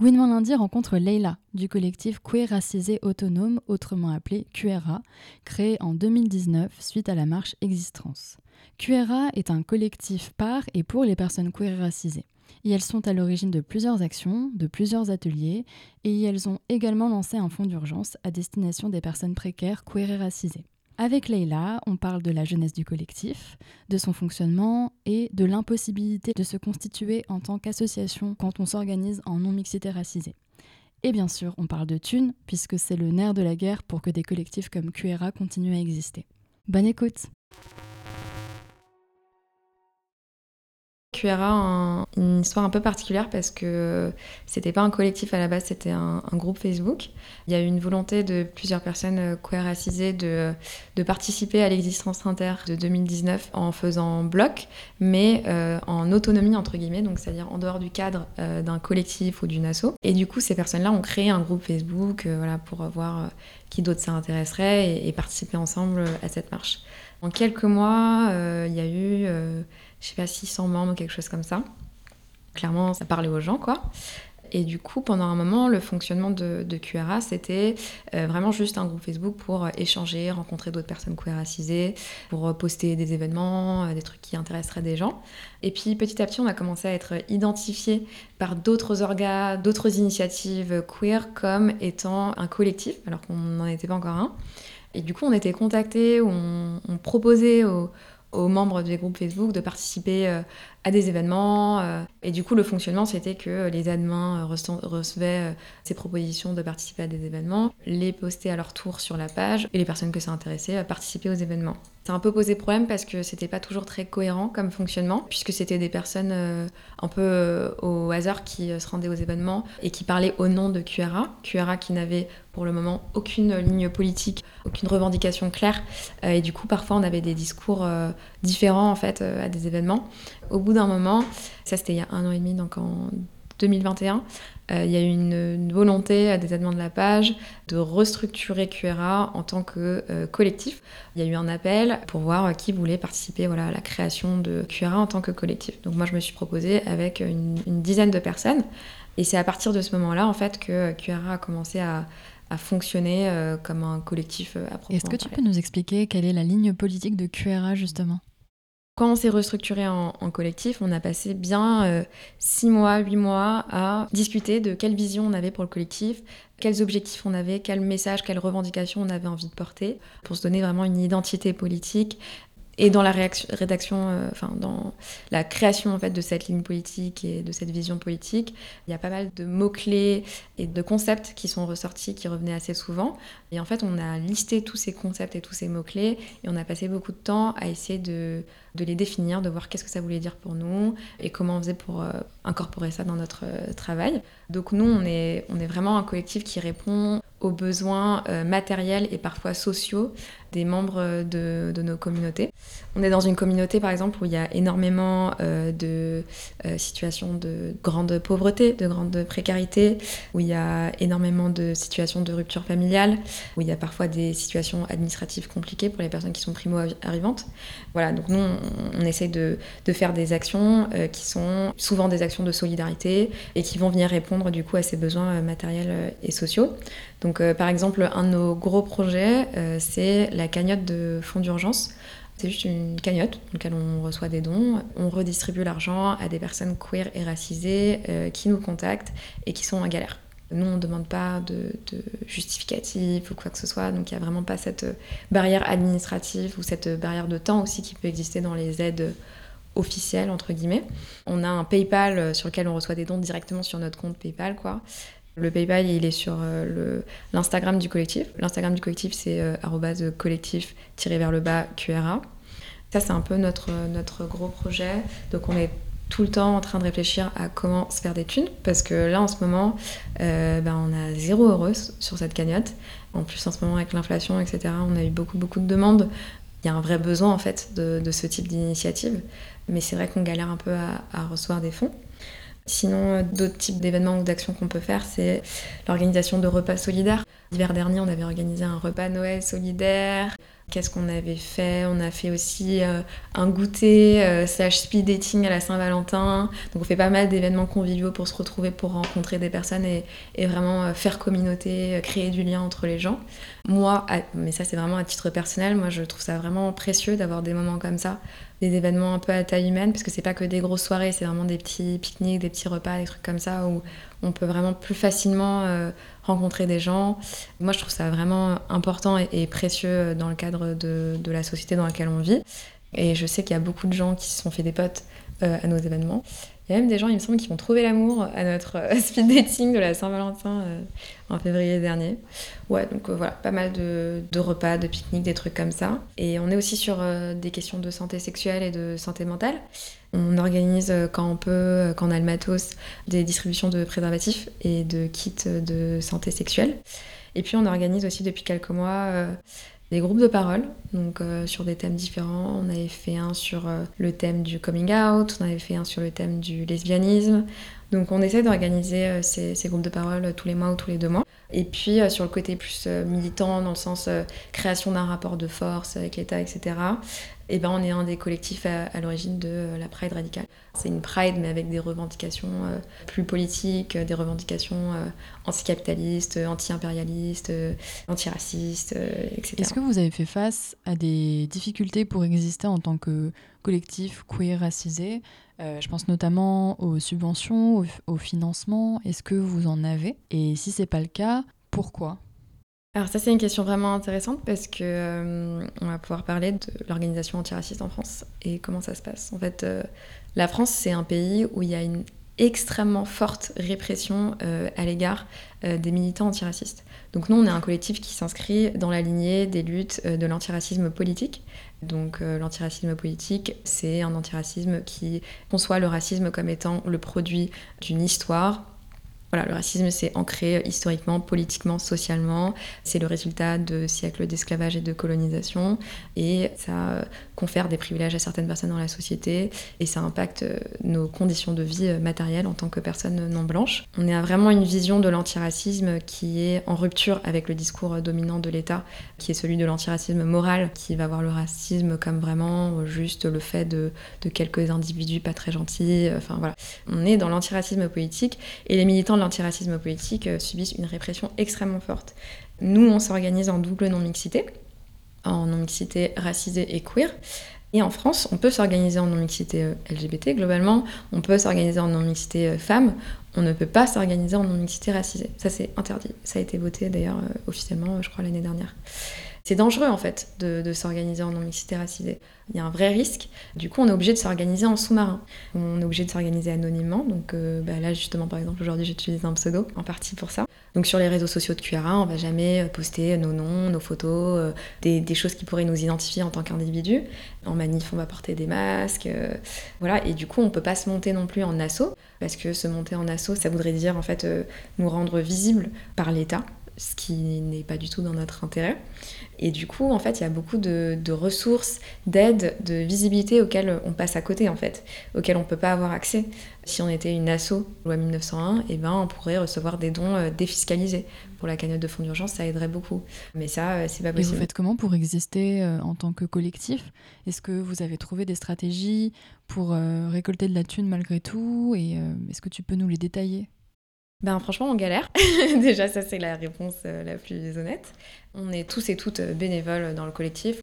Gouinement lundi rencontre Leila du collectif Queer Racisé Autonome, autrement appelé QRA, créé en 2019 suite à la marche Existence. QRA est un collectif par et pour les personnes queer racisées. Et elles sont à l'origine de plusieurs actions, de plusieurs ateliers, et elles ont également lancé un fonds d'urgence à destination des personnes précaires queer racisées. Avec Leïla, on parle de la jeunesse du collectif, de son fonctionnement et de l'impossibilité de se constituer en tant qu'association quand on s'organise en non-mixité racisée. Et bien sûr, on parle de thunes, puisque c'est le nerf de la guerre pour que des collectifs comme QRA continuent à exister. Bonne écoute QRA une histoire un peu particulière parce que c'était pas un collectif à la base, c'était un, groupe Facebook. Il y a eu une volonté de plusieurs personnes euh, queer racisées de, de participer à l'existence inter de 2019 en faisant bloc, mais euh, en autonomie entre guillemets, donc c'est-à-dire en dehors du cadre euh, d'un collectif ou d'une asso. Et du coup, ces personnes-là ont créé un groupe Facebook, voilà, pour voir qui d'autres ça intéresserait et, et, participer ensemble à cette marche. En quelques mois, il y a eu je sais pas, 600 membres, quelque chose comme ça. Clairement, ça parlait aux gens, quoi. Et du coup, pendant un moment, le fonctionnement de, QRA, c'était euh, vraiment juste un groupe Facebook pour euh, échanger, rencontrer d'autres personnes queer racisées, pour euh, poster des événements, des trucs qui intéresseraient des gens. Et puis petit à petit, on a commencé à être identifié par d'autres organes, d'autres initiatives queer comme étant un collectif, alors qu'on n'en était pas encore un. Et du coup, on était contactés, on, on proposait aux, aux membres des groupes Facebook de participer euh, à des événements. Euh, et du coup, le fonctionnement, c'était que les admins euh, recevaient ces propositions de participer à des événements, les poster à leur tour sur la page, et les personnes que ça intéressait participer aux événements. Ça un peu posé problème parce que c'était pas toujours très cohérent comme fonctionnement, puisque c'était des personnes un peu au hasard qui se rendaient aux événements et qui parlaient au nom de QRA. QRA qui n'avait pour le moment aucune ligne politique, aucune revendication claire. et du coup, parfois, on avait des discours différents en fait à des événements. Au bout d'un moment, ça c'était il y a un an et demi, donc en 2021, euh, il y a eu une, volonté des admins de la page de restructurer QRA en tant que euh, collectif. Il y a eu un appel pour voir qui voulait participer voilà, à la création de QRA en tant que collectif. Donc moi je me suis proposée avec une, dizaine de personnes. Et c'est à partir de ce moment-là en fait que QRA a commencé à, fonctionner euh, comme un collectif à Est-ce que tu peux nous expliquer quelle est la ligne politique de QRA justement? Quand on s'est restructuré en, collectif, on a passé bien 6 euh, mois, 8 mois à discuter de quelle vision on avait pour le collectif, quels objectifs on avait, quel message, quelles revendications on avait envie de porter, pour se donner vraiment une identité politique, et dans la rédaction, euh, enfin dans la création en fait de cette ligne politique et de cette vision politique, il y a pas mal de mots clés et de concepts qui sont ressortis, qui revenaient assez souvent. Et en fait, on a listé tous ces concepts et tous ces mots clés et on a passé beaucoup de temps à essayer de, les définir, de voir qu'est-ce que ça voulait dire pour nous et comment on faisait pour euh, incorporer ça dans notre euh, travail. Donc nous, on est, on est vraiment un collectif qui répond aux besoins matériels et parfois sociaux des membres de, de, nos communautés. On est dans une communauté, par exemple, où il y a énormément euh, de euh, situations de grande pauvreté, de grande précarité, où il y a énormément de situations de rupture familiale, où il y a parfois des situations administratives compliquées pour les personnes qui sont primo-arrivantes. Voilà, donc nous, on, essaye de, de, faire des actions euh, qui sont souvent des actions de solidarité et qui vont venir répondre du coup à ces besoins matériels et sociaux. Donc, par exemple, un de nos gros projets, c'est la cagnotte de fonds d'urgence. C'est juste une cagnotte dans laquelle on reçoit des dons. On redistribue l'argent à des personnes queer et racisées euh, qui nous contactent et qui sont en galère. Nous, on ne demande pas de, justificatif ou quoi que ce soit, donc il n'y a vraiment pas cette barrière administrative ou cette barrière de temps aussi qui peut exister dans les aides officielles, entre guillemets. On a un PayPal sur lequel on reçoit des dons directement sur notre compte PayPal, quoi. Le PayPal, il est sur euh, l'Instagram du collectif. L'Instagram du collectif, c'est euh, collectif-vers-le-bas QRA. Ça, c'est un peu notre, notre gros projet. Donc, on est tout le temps en train de réfléchir à comment se faire des thunes, parce que là, en ce moment, euh, ben, on a zéro heureuse sur cette cagnotte. En plus, en ce moment, avec l'inflation, etc., on a eu beaucoup, beaucoup de demandes il y a un vrai besoin en fait de, ce type d'initiative. Mais c'est vrai qu'on galère un peu à, recevoir des fonds. Sinon, d'autres types d'événements ou d'actions qu'on peut faire, c'est l'organisation de repas solidaires. L'hiver dernier, on avait organisé un repas Noël solidaire. Qu'est-ce qu'on avait fait On a fait aussi euh, un goûter euh, slash speed dating à la Saint-Valentin. Donc on fait pas mal d'événements conviviaux pour se retrouver, pour rencontrer des personnes et, vraiment euh, faire communauté, créer du lien entre les gens. Moi, mais ça c'est vraiment à titre personnel, moi je trouve ça vraiment précieux d'avoir des moments comme ça, des événements un peu à taille humaine, parce que c'est pas que des grosses soirées, c'est vraiment des petits pique-niques, des petits repas, des trucs comme ça où on peut vraiment plus facilement rencontrer des gens. Moi, je trouve ça vraiment important et, précieux dans le cadre de, la société dans laquelle on vit. Et je sais qu'il y a beaucoup de gens qui se sont fait des potes euh, à nos événements. Il y a même des gens, il me semble, qui ont trouvé l'amour à notre euh, speed dating de la Saint-Valentin euh, en février dernier. Ouais, donc voilà, pas mal de, de repas, de pique-niques, des trucs comme ça. Et on est aussi sur des questions de santé sexuelle et de santé mentale. On organise euh, quand on peut, euh, quand on a le matos, des distributions de préservatifs et de kits de santé sexuelle. Et puis on organise aussi depuis quelques mois euh, des groupes de parole, donc sur des thèmes différents. On avait fait un sur le thème du coming out, on avait fait un sur le thème du lesbianisme. Donc on essaie d'organiser ces, ces, groupes de parole tous les mois ou tous les deux mois. Et puis sur le côté plus militant, dans le sens création d'un rapport de force avec l'État, etc., et ben on est un des collectifs à, l'origine de euh, la Pride radicale. C'est une Pride mais avec des revendications euh, plus politiques, des revendications euh, anticapitalistes, anti-impérialistes, antiracistes, etc. Est-ce que vous avez fait face à des difficultés pour exister en tant que collectif queer racisé Je pense notamment aux subventions, au, au financement. Est-ce que vous en avez? Et si c'est pas le cas, pourquoi? Alors ça c'est une question vraiment intéressante parce que euh, on va pouvoir parler de l'organisation antiraciste en France et comment ça se passe. En fait, euh, la France c'est un pays où il y a une extrêmement forte répression euh, à l'égard des militants antiracistes. Donc nous on est un collectif qui s'inscrit dans la lignée des luttes de l'antiracisme politique. Donc l'antiracisme politique c'est un antiracisme qui conçoit le racisme comme étant le produit d'une histoire voilà, le racisme, c'est ancré historiquement, politiquement, socialement. C'est le résultat de siècles d'esclavage et de colonisation. Et ça confère des privilèges à certaines personnes dans la société. Et ça impacte euh, nos conditions de vie euh, matérielles en tant que personnes non blanches. On a vraiment une vision de l'antiracisme qui est en rupture avec le discours dominant de l'État, qui est celui de l'antiracisme moral, qui va voir le racisme comme vraiment juste le fait de, de quelques individus pas très gentils. Enfin voilà. On est dans l'antiracisme politique. Et les militants l'antiracisme politique euh, subissent une répression extrêmement forte. Nous, on s'organise en double non-mixité, en non-mixité racisée et queer. Et en France, on peut s'organiser en non-mixité euh, LGBT globalement, on peut s'organiser en non-mixité euh, femme, on ne peut pas s'organiser en non-mixité racisée. Ça, c'est interdit. Ça a été voté d'ailleurs officiellement, je crois, l'année dernière. C'est dangereux en fait de, s'organiser en non-mixité racisée. Il y a un vrai risque. Du coup, on est obligé de s'organiser en sous-marin. On est obligé de s'organiser anonymement. Donc euh, bah, là, justement, par exemple, aujourd'hui, j'utilise un pseudo en partie pour ça. Donc sur les réseaux sociaux de QRA, on va jamais euh, poster nos noms, nos photos, euh, des, choses qui pourraient nous identifier en tant qu'individu. En manif, on va porter des masques. voilà. Et du coup, on peut pas se monter non plus en assaut. Parce que se monter en assaut, ça voudrait dire en fait nous rendre visibles par l'État ce qui n'est pas du tout dans notre intérêt. Et du coup, en fait, il y a beaucoup de, ressources, d'aides, de visibilité auxquelles on passe à côté, en fait, auxquelles on ne peut pas avoir accès. Si on était une asso, loi 1901, eh ben, on pourrait recevoir des dons euh, défiscalisés. Pour la cagnotte de fonds d'urgence, ça aiderait beaucoup. Mais ça, euh, c'est pas possible. Et vous faites comment pour exister euh, en tant que collectif? Est-ce que vous avez trouvé des stratégies pour récolter de la thune malgré tout? Et est-ce que tu peux nous les détailler? Ben franchement, on galère. Déjà, ça c'est la réponse euh, la plus honnête. On est tous et toutes euh, bénévoles dans le collectif.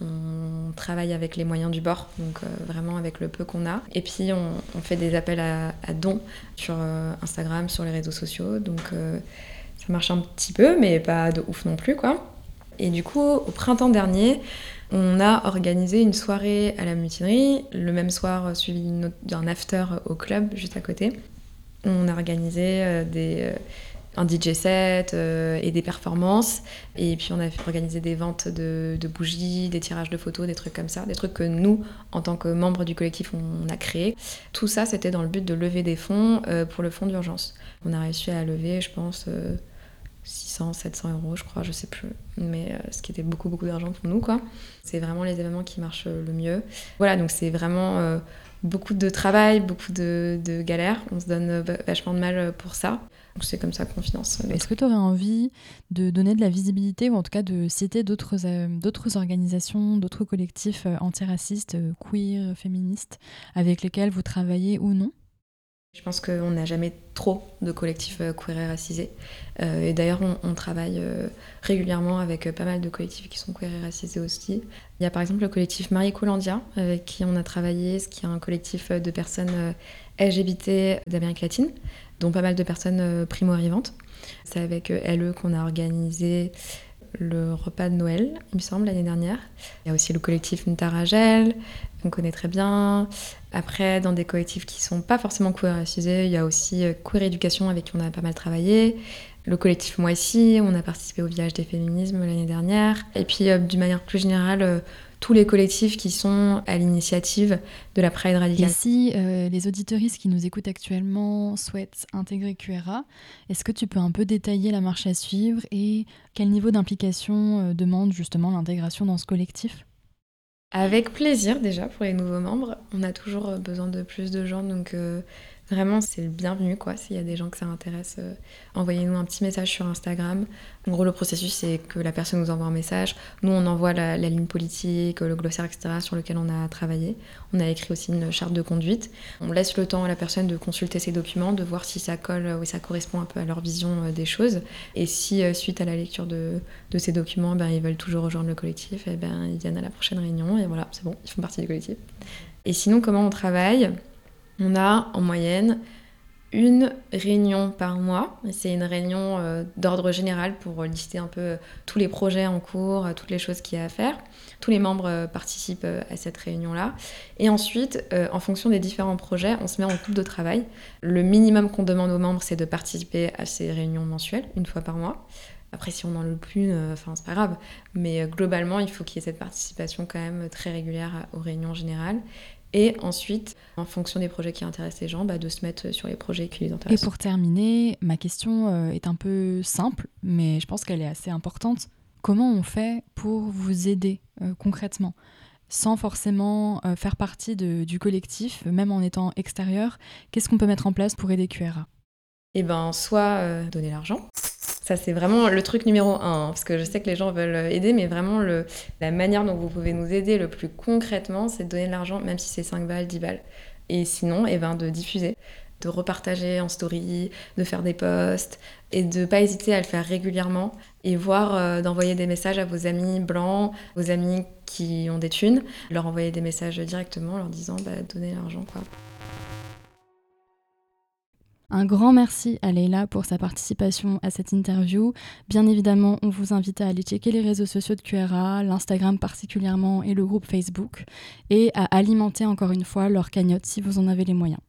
On travaille avec les moyens du bord, donc euh, vraiment avec le peu qu'on a. Et puis on, fait des appels à, dons sur Instagram, sur les réseaux sociaux. Donc ça marche un petit peu, mais pas de ouf non plus, quoi. Et du coup, au printemps dernier, on a organisé une soirée à la mutinerie, le même soir suivi d'un after au club juste à côté. On a organisé euh, des, euh, un DJ set euh, et des performances. Et puis on a organisé des ventes de, bougies, des tirages de photos, des trucs comme ça, des trucs que nous, en tant que membres du collectif, on, a créé. Tout ça, c'était dans le but de lever des fonds pour le fonds d'urgence. On a réussi à lever, je pense, 600, 700 euros, je crois, je sais plus. Mais ce qui était beaucoup, beaucoup d'argent pour nous, quoi. C'est vraiment les événements qui marchent le mieux. Voilà, donc c'est vraiment beaucoup de travail, beaucoup de, de, galères. On se donne vachement de mal pour ça. C'est comme ça qu'on finance. Est-ce que tu aurais envie de donner de la visibilité ou en tout cas de citer d'autres euh, organisations, d'autres collectifs euh, antiracistes, euh, queer, féministes avec lesquels vous travaillez ou non? Je pense qu'on n'a jamais trop de collectifs queer et racisés. et d'ailleurs, on, travaille régulièrement avec pas mal de collectifs qui sont queer et racisés aussi. Il y a par exemple le collectif Marie Colandia, avec qui on a travaillé, ce qui est un collectif de personnes LGBT d'Amérique latine, dont pas mal de personnes euh, primo-arrivantes. C'est avec euh, LE qu'on a organisé le repas de Noël, il me semble, l'année dernière. Il y a aussi le collectif Ntaragel, qu'on connaît très bien. Après, dans des collectifs qui sont pas forcément queer racisés, il y a aussi euh, Queer Éducation avec qui on a pas mal travaillé. Le collectif Moi on a participé au village des féminismes l'année dernière. Et puis, d'une manière plus générale, tous les collectifs qui sont à l'initiative de la Pride radicale. Et si euh, les auditoristes qui nous écoutent actuellement souhaitent intégrer QRA, est-ce que tu peux un peu détailler la marche à suivre et quel niveau d'implication euh, demande justement l'intégration dans ce collectif? Avec plaisir déjà pour les nouveaux membres. On a toujours euh, besoin de plus de gens, donc Vraiment, c'est le bienvenu, quoi. S'il y a des gens que ça intéresse, euh, envoyez-nous un petit message sur Instagram. En gros, le processus, c'est que la personne nous envoie un message. Nous, on envoie la, ligne politique, le glossaire, etc., sur lequel on a travaillé. On a écrit aussi une charte de conduite. On laisse le temps à la personne de consulter ses documents, de voir si ça colle ou ça correspond un peu à leur vision euh, des choses. Et si, euh, suite à la lecture de, de ces documents, ben, ils veulent toujours rejoindre le collectif, et eh ben, ils viennent à la prochaine réunion. Et voilà, c'est bon, ils font partie du collectif. Et sinon, comment on travaille? On a en moyenne une réunion par mois. C'est une réunion euh, d'ordre général pour lister un peu tous les projets en cours, euh, toutes les choses qu'il y a à faire. Tous les membres euh, participent à cette réunion-là. Et ensuite, en fonction des différents projets, on se met en groupe de travail. Le minimum qu'on demande aux membres, c'est de participer à ces réunions mensuelles, une fois par mois. Après, si on n'en veut plus, enfin, c'est pas grave. Mais globalement, il faut qu'il y ait cette participation quand même très régulière aux réunions générales. Et ensuite, en fonction des projets qui intéressent les gens, bah, de se mettre sur les projets qui les intéressent. Et pour terminer, ma question euh, est un peu simple, mais je pense qu'elle est assez importante. Comment on fait pour vous aider euh, concrètement? Sans forcément euh, faire partie du collectif, même en étant extérieur Qu'est-ce qu'on peut mettre en place pour aider QRA Eh bien, soit donner l'argent, ça, c'est vraiment le truc numéro un, hein, parce que je sais que les gens veulent aider, mais vraiment, la manière dont vous pouvez nous aider le plus concrètement, c'est de donner de l'argent, même si c'est 5 balles, 10 balles. Et sinon, eh ben, de diffuser, de repartager en story, de faire des posts, et de pas hésiter à le faire régulièrement, et voir euh, d'envoyer des messages à vos amis blancs, vos amis qui ont des thunes, leur envoyer des messages directement, leur disant, bah, donnez l'argent, quoi. Un grand merci à Leila pour sa participation à cette interview. Bien évidemment, on vous invite à aller checker les réseaux sociaux de QRA, l'Instagram particulièrement et le groupe Facebook, et à alimenter encore une fois leur cagnotte si vous en avez les moyens.